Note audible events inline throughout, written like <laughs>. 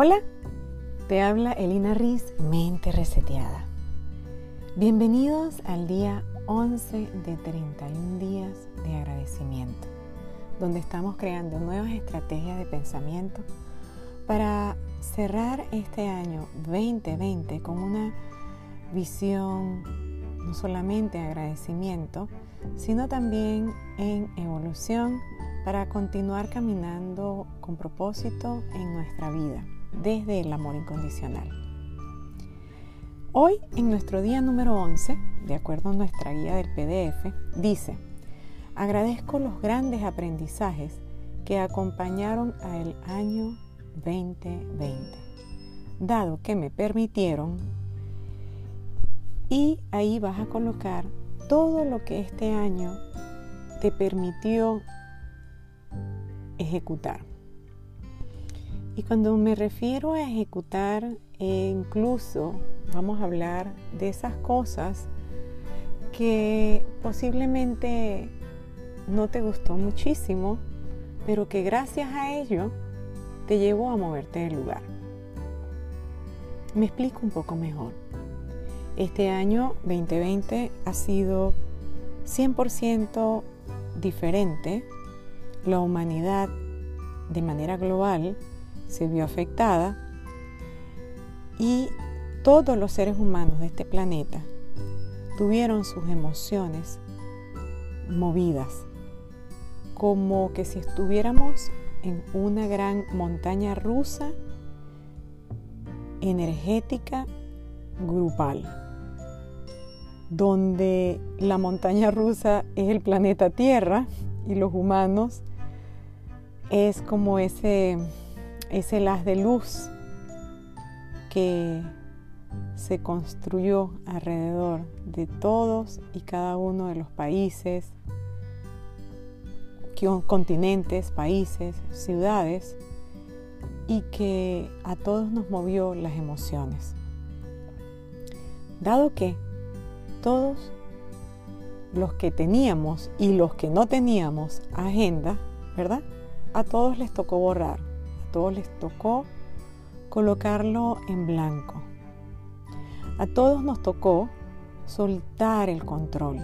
Hola, te habla Elina Riz, mente reseteada. Bienvenidos al día 11 de 31 días de agradecimiento, donde estamos creando nuevas estrategias de pensamiento para cerrar este año 2020 con una visión no solamente de agradecimiento, sino también en evolución para continuar caminando con propósito en nuestra vida desde el amor incondicional. Hoy, en nuestro día número 11, de acuerdo a nuestra guía del PDF, dice, agradezco los grandes aprendizajes que acompañaron al año 2020, dado que me permitieron, y ahí vas a colocar todo lo que este año te permitió ejecutar. Y cuando me refiero a ejecutar, e incluso vamos a hablar de esas cosas que posiblemente no te gustó muchísimo, pero que gracias a ello te llevó a moverte del lugar. Me explico un poco mejor. Este año 2020 ha sido 100% diferente. La humanidad de manera global se vio afectada. Y todos los seres humanos de este planeta tuvieron sus emociones movidas, como que si estuviéramos en una gran montaña rusa energética grupal, donde la montaña rusa es el planeta Tierra y los humanos es como ese es el haz de luz que se construyó alrededor de todos y cada uno de los países, continentes, países, ciudades, y que a todos nos movió las emociones. Dado que todos los que teníamos y los que no teníamos agenda, ¿verdad? A todos les tocó borrar todos les tocó colocarlo en blanco. A todos nos tocó soltar el control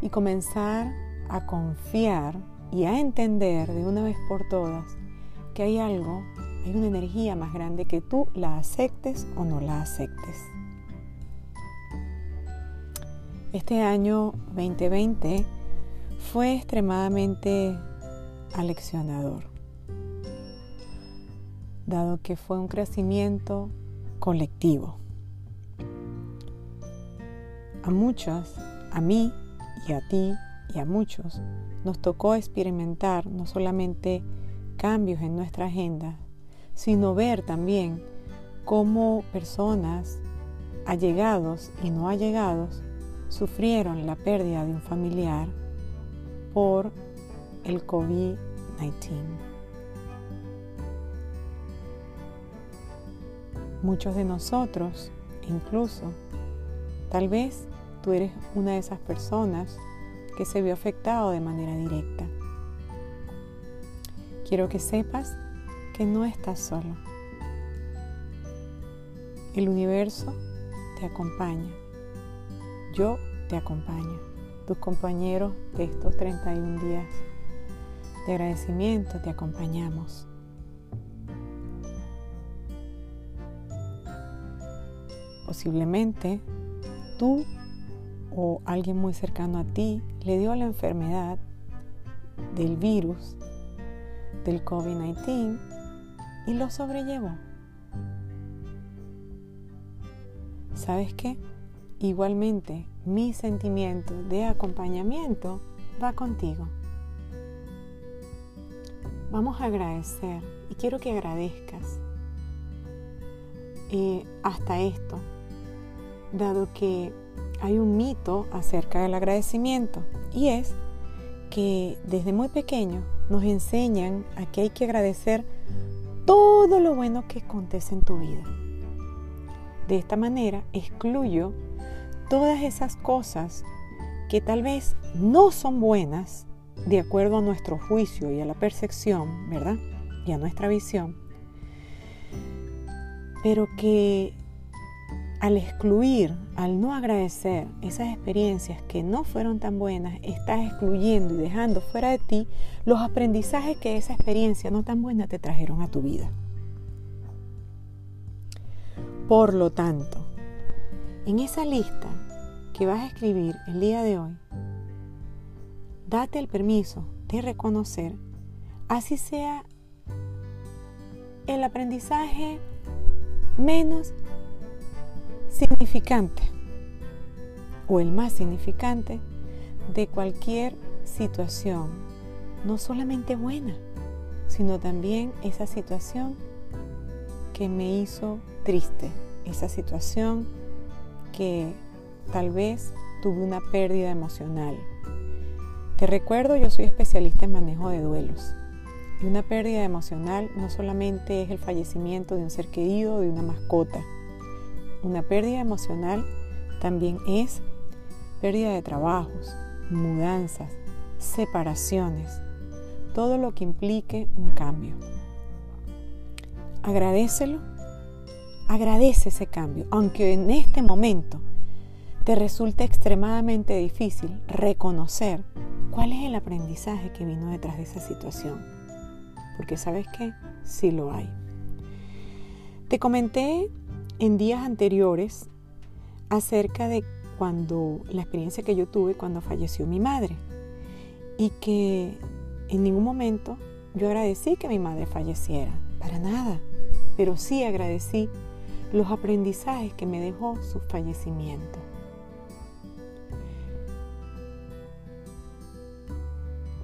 y comenzar a confiar y a entender de una vez por todas que hay algo, hay una energía más grande que tú la aceptes o no la aceptes. Este año 2020 fue extremadamente aleccionador dado que fue un crecimiento colectivo. A muchos, a mí y a ti y a muchos, nos tocó experimentar no solamente cambios en nuestra agenda, sino ver también cómo personas allegados y no allegados sufrieron la pérdida de un familiar por el COVID-19. Muchos de nosotros, incluso, tal vez tú eres una de esas personas que se vio afectado de manera directa. Quiero que sepas que no estás solo. El universo te acompaña. Yo te acompaño. Tus compañeros de estos 31 días de agradecimiento te acompañamos. Posiblemente tú o alguien muy cercano a ti le dio la enfermedad del virus del COVID-19 y lo sobrellevó. ¿Sabes qué? Igualmente, mi sentimiento de acompañamiento va contigo. Vamos a agradecer y quiero que agradezcas eh, hasta esto, dado que hay un mito acerca del agradecimiento y es que desde muy pequeño nos enseñan a que hay que agradecer todo lo bueno que acontece en tu vida. De esta manera excluyo todas esas cosas que tal vez no son buenas de acuerdo a nuestro juicio y a la percepción, ¿verdad? Y a nuestra visión. pero que al excluir, al no agradecer esas experiencias que no fueron tan buenas, estás excluyendo y dejando fuera de ti los aprendizajes que esa experiencia no tan buena te trajeron a tu vida. Por lo tanto, en esa lista que vas a escribir el día de hoy, date el permiso de reconocer, así sea el aprendizaje menos significante o el más significante de cualquier situación, no solamente buena, sino también esa situación que me hizo triste, esa situación que tal vez tuve una pérdida emocional. Te recuerdo, yo soy especialista en manejo de duelos. Y una pérdida emocional no solamente es el fallecimiento de un ser querido o de una mascota, una pérdida emocional también es pérdida de trabajos, mudanzas, separaciones, todo lo que implique un cambio. Agradecelo, agradece ese cambio, aunque en este momento te resulte extremadamente difícil reconocer cuál es el aprendizaje que vino detrás de esa situación. Porque sabes que sí lo hay. Te comenté en días anteriores acerca de cuando la experiencia que yo tuve cuando falleció mi madre y que en ningún momento yo agradecí que mi madre falleciera, para nada, pero sí agradecí los aprendizajes que me dejó su fallecimiento.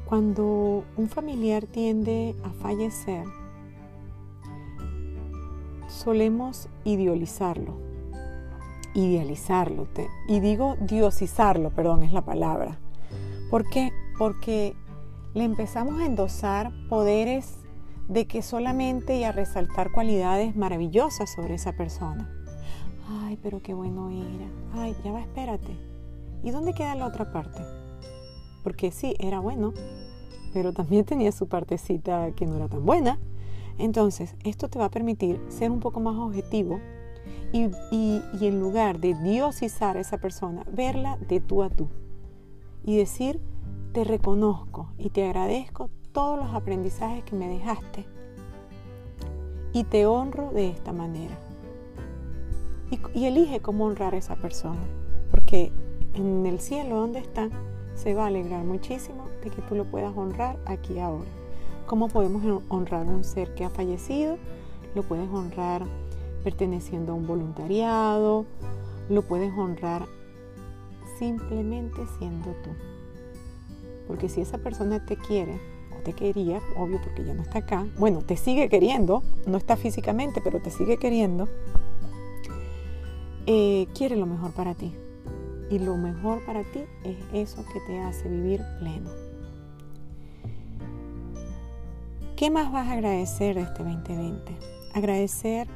Cuando un familiar tiende a fallecer, solemos idealizarlo, idealizarlo, y digo diosizarlo, perdón, es la palabra. ¿Por qué? Porque le empezamos a endosar poderes de que solamente y a resaltar cualidades maravillosas sobre esa persona. Ay, pero qué bueno era. Ay, ya va, espérate. ¿Y dónde queda la otra parte? Porque sí, era bueno, pero también tenía su partecita que no era tan buena. Entonces, esto te va a permitir ser un poco más objetivo y, en lugar de diosizar a esa persona, verla de tú a tú y decir, te reconozco y te agradezco todos los aprendizajes que me dejaste y te honro de esta manera. Y, elige cómo honrar a esa persona, porque en el cielo donde está, se va a alegrar muchísimo de que tú lo puedas honrar aquí ahora. ¿Cómo podemos honrar un ser que ha fallecido? Lo puedes honrar perteneciendo a un voluntariado, lo puedes honrar simplemente siendo tú. Porque si esa persona te quiere o te quería, obvio porque ya no está acá, bueno, te sigue queriendo, no está físicamente, pero te sigue queriendo, eh, quiere lo mejor para ti. Y lo mejor para ti es eso que te hace vivir pleno. ¿Qué más vas a agradecer de este 2020? Agradecer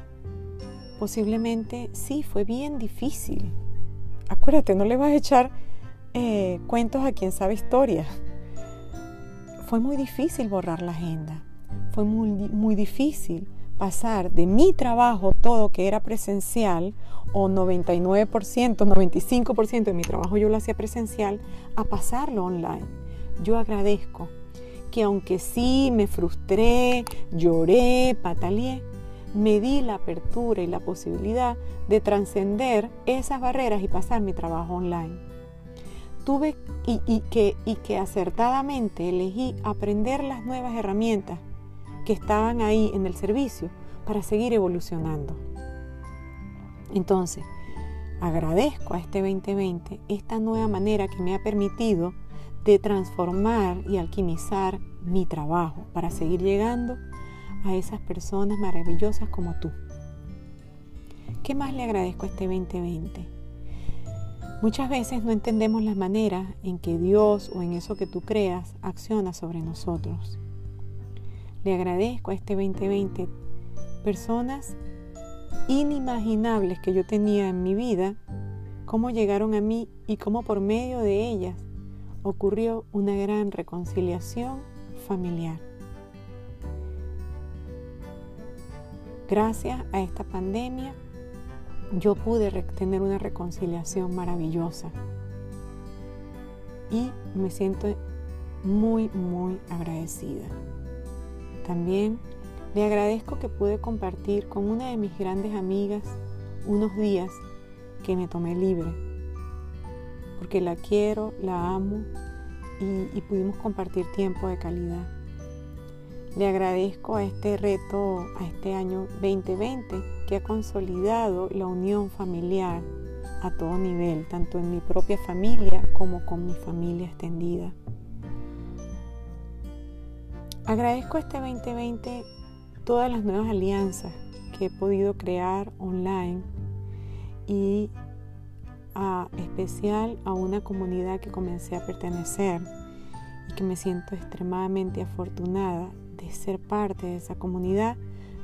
posiblemente, sí, fue bien difícil. Acuérdate, no le vas a echar eh, cuentos a quien sabe historia. Fue muy difícil borrar la agenda. Fue muy, muy difícil pasar de mi trabajo, todo que era presencial, o 99%, 95% de mi trabajo yo lo hacía presencial, a pasarlo online. Yo agradezco que aunque sí me frustré, lloré, pataleé, me di la apertura y la posibilidad de trascender esas barreras y pasar mi trabajo online. Tuve y, que, y que acertadamente elegí aprender las nuevas herramientas que estaban ahí en el servicio para seguir evolucionando. Entonces, agradezco a este 2020 esta nueva manera que me ha permitido de transformar y alquimizar mi trabajo para seguir llegando a esas personas maravillosas como tú. ¿Qué más le agradezco a este 2020? Muchas veces no entendemos la manera en que Dios o en eso que tú creas acciona sobre nosotros. Le agradezco a este 2020 personas inimaginables que yo tenía en mi vida, cómo llegaron a mí y cómo por medio de ellas ocurrió una gran reconciliación familiar. gracias a esta pandemia yo pude tener una reconciliación maravillosa y me siento muy, muy agradecida. También le agradezco que pude compartir con una de mis grandes amigas unos días que me tomé libre, porque la quiero, la amo y, pudimos compartir tiempo de calidad. Le agradezco a este reto, a este año 2020, que ha consolidado la unión familiar a todo nivel, tanto en mi propia familia como con mi familia extendida. Agradezco este 2020 todas las nuevas alianzas que he podido crear online y a especial a una comunidad que comencé a pertenecer y que me siento extremadamente afortunada de ser parte de esa comunidad,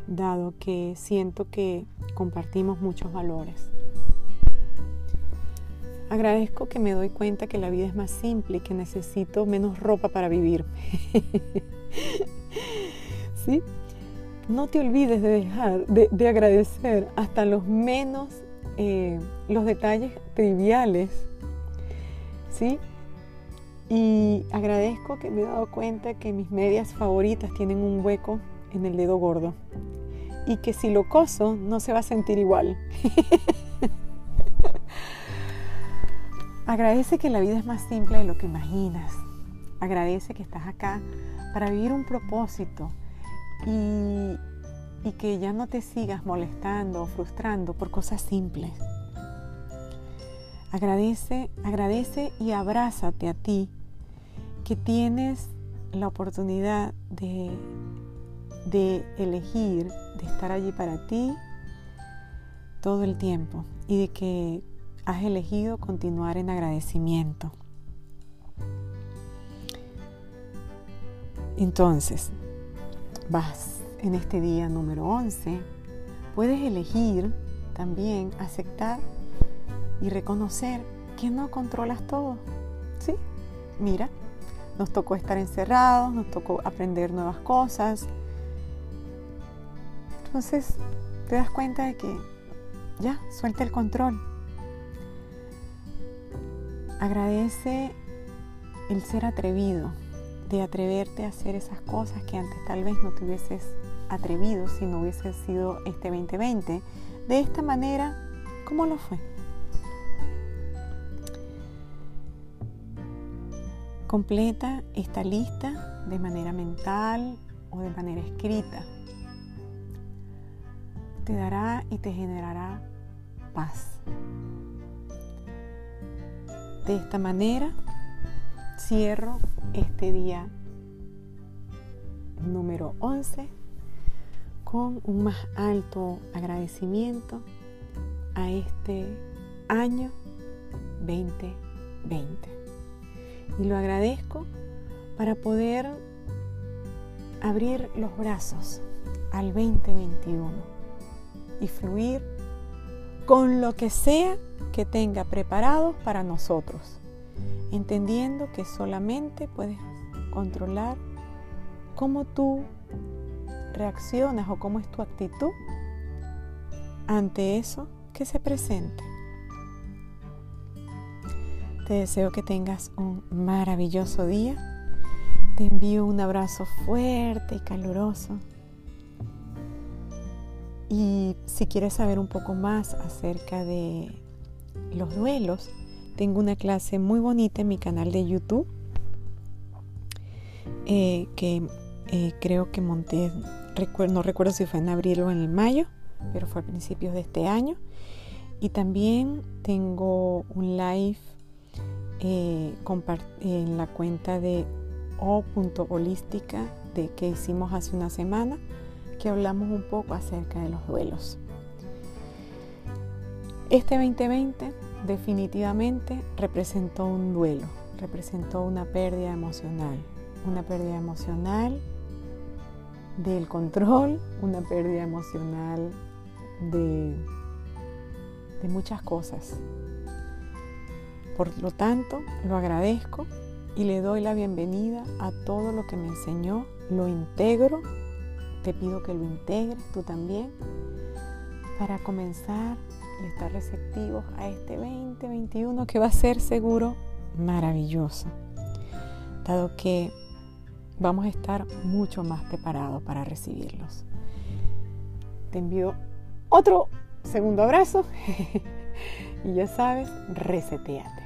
dado que siento que compartimos muchos valores. Agradezco que me doy cuenta que la vida es más simple y que necesito menos ropa para vivir. <laughs> ¿Sí? No te olvides de dejar, de, agradecer hasta los menos, eh, los detalles triviales. ¿Sí? Y agradezco que me he dado cuenta que mis medias favoritas tienen un hueco en el dedo gordo y que si lo coso no se va a sentir igual. <laughs> Agradece que la vida es más simple de lo que imaginas. Agradece que estás acá para vivir un propósito y, y que ya no te sigas molestando o frustrando por cosas simples. Agradece, agradece y abrázate a ti que tienes la oportunidad de, de elegir, de estar allí para ti todo el tiempo y de que has elegido continuar en agradecimiento. Entonces, vas en este día número 11, puedes elegir también aceptar y reconocer que no controlas todo. ¿Sí? Mira, nos tocó estar encerrados, nos tocó aprender nuevas cosas. Entonces te das cuenta de que ya, suelta el control. Agradece el ser atrevido, de atreverte a hacer esas cosas que antes tal vez no te hubieses atrevido si no hubiese sido este 2020. De esta manera, ¿cómo lo fue? Completa esta lista de manera mental o de manera escrita. Te dará y te generará paz. De esta manera cierro este día número 11 con un más alto agradecimiento a este año 2020 y lo agradezco para poder abrir los brazos al 2021 y fluir con lo que sea que tenga preparado para nosotros, entendiendo que solamente puedes controlar cómo tú reaccionas o cómo es tu actitud ante eso que se presente. Te deseo que tengas un maravilloso día. Te envío un abrazo fuerte y caluroso. Y si quieres saber un poco más acerca de los duelos, tengo una clase muy bonita en mi canal de YouTube eh, que eh, creo que monté, no recuerdo si fue en abril o en mayo, pero fue a principios de este año. Y también tengo un live eh, en la cuenta de o.holística de que hicimos hace una semana, que hablamos un poco acerca de los duelos. Este 2020 definitivamente representó un duelo, representó una pérdida emocional, una pérdida emocional del control, una pérdida emocional de, de muchas cosas, por lo tanto, lo agradezco y le doy la bienvenida a todo lo que me enseñó, lo integro te pido que lo integres tú también para comenzar y estar receptivos a este 2021 que va a ser seguro maravilloso, dado que vamos a estar mucho más preparados para recibirlos. Te envío otro segundo abrazo <laughs> y ya sabes, reseteate.